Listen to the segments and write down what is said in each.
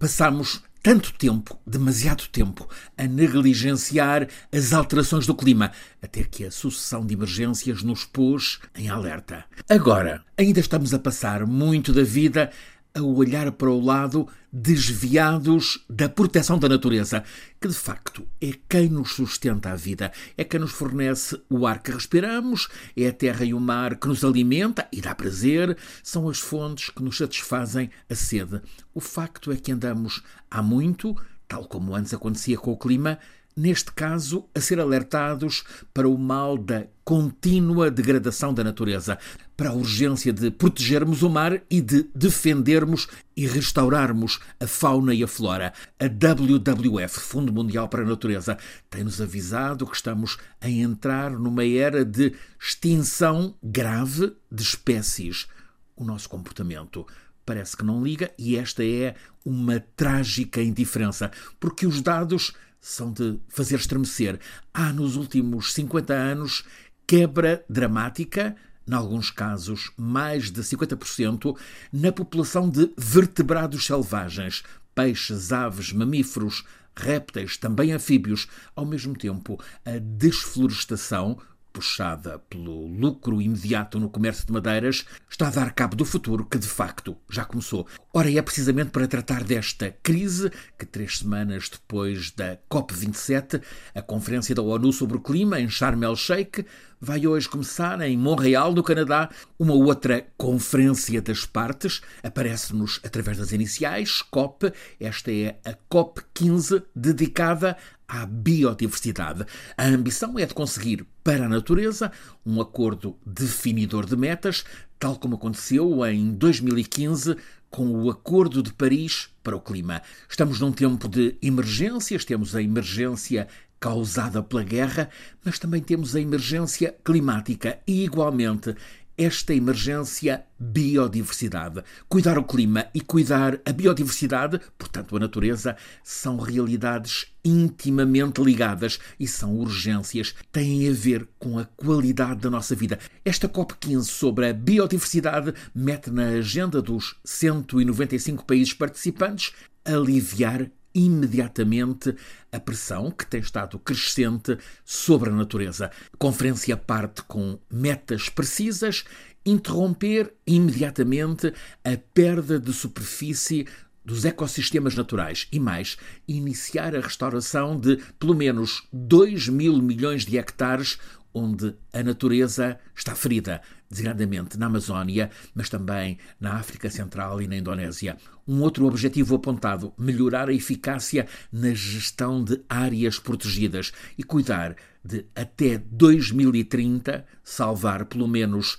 Passamos tanto tempo, demasiado tempo, a negligenciar as alterações do clima, até que a sucessão de emergências nos pôs em alerta. Agora, ainda estamos a passar muito da vida a olhar para o lado desviados da proteção da natureza, que de facto é quem nos sustenta a vida, é quem nos fornece o ar que respiramos, é a terra e o mar que nos alimenta e dá prazer, são as fontes que nos satisfazem a sede. O facto é que andamos há muito, tal como antes acontecia com o clima, neste caso, a ser alertados para o mal da contínua degradação da natureza, para a urgência de protegermos o mar e de defendermos e restaurarmos a fauna e a flora. A WWF, Fundo Mundial para a Natureza, tem-nos avisado que estamos a entrar numa era de extinção grave de espécies. O nosso comportamento parece que não liga e esta é uma trágica indiferença, porque os dados são de fazer estremecer. Há nos últimos 50 anos quebra dramática, em alguns casos mais de 50%, na população de vertebrados selvagens, peixes, aves, mamíferos, répteis, também anfíbios. Ao mesmo tempo, a desflorestação puxada pelo lucro imediato no comércio de madeiras, está a dar cabo do futuro que de facto já começou. Ora, é precisamente para tratar desta crise que, três semanas depois da COP27, a Conferência da ONU sobre o Clima em Sharm el-Sheikh, vai hoje começar em Montreal, no Canadá, uma outra Conferência das Partes. Aparece-nos através das iniciais, COP. Esta é a COP 15, dedicada à biodiversidade. A ambição é de conseguir para a natureza um acordo definidor de metas, tal como aconteceu em 2015 com o Acordo de Paris para o Clima. Estamos num tempo de emergências, temos a emergência causada pela guerra, mas também temos a emergência climática e, igualmente, esta emergência biodiversidade. Cuidar o clima e cuidar a biodiversidade, portanto a natureza, são realidades intimamente ligadas e são urgências, têm a ver com a qualidade da nossa vida. Esta COP15 sobre a biodiversidade mete na agenda dos 195 países participantes aliviar imediatamente a pressão que tem estado crescente sobre a natureza. Conferência parte com metas precisas, interromper imediatamente a perda de superfície dos ecossistemas naturais e mais, iniciar a restauração de pelo menos 2 mil milhões de hectares onde a natureza está ferida, designadamente na Amazónia, mas também na África Central e na Indonésia. Um outro objetivo apontado: melhorar a eficácia na gestão de áreas protegidas e cuidar de, até 2030, salvar pelo menos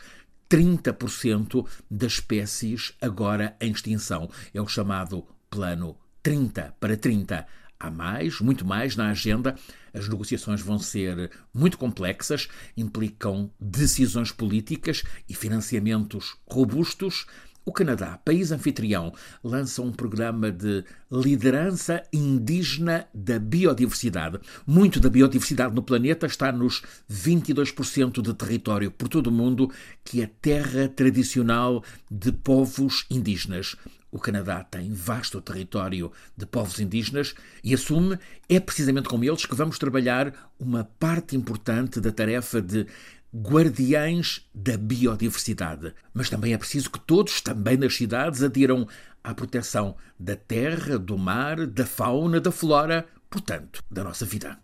30% das espécies agora em extinção. É o chamado Plano 30 para 30. Há mais, muito mais na agenda. As negociações vão ser muito complexas, implicam decisões políticas e financiamentos robustos. O Canadá, país anfitrião, lança um programa de liderança indígena da biodiversidade. Muito da biodiversidade no planeta está nos 22% de território por todo o mundo que é terra tradicional de povos indígenas. O Canadá tem vasto território de povos indígenas e assume, é precisamente com eles que vamos trabalhar uma parte importante da tarefa de guardiães da biodiversidade. Mas também é preciso que todos, também nas cidades, adiram à proteção da terra, do mar, da fauna, da flora, portanto, da nossa vida.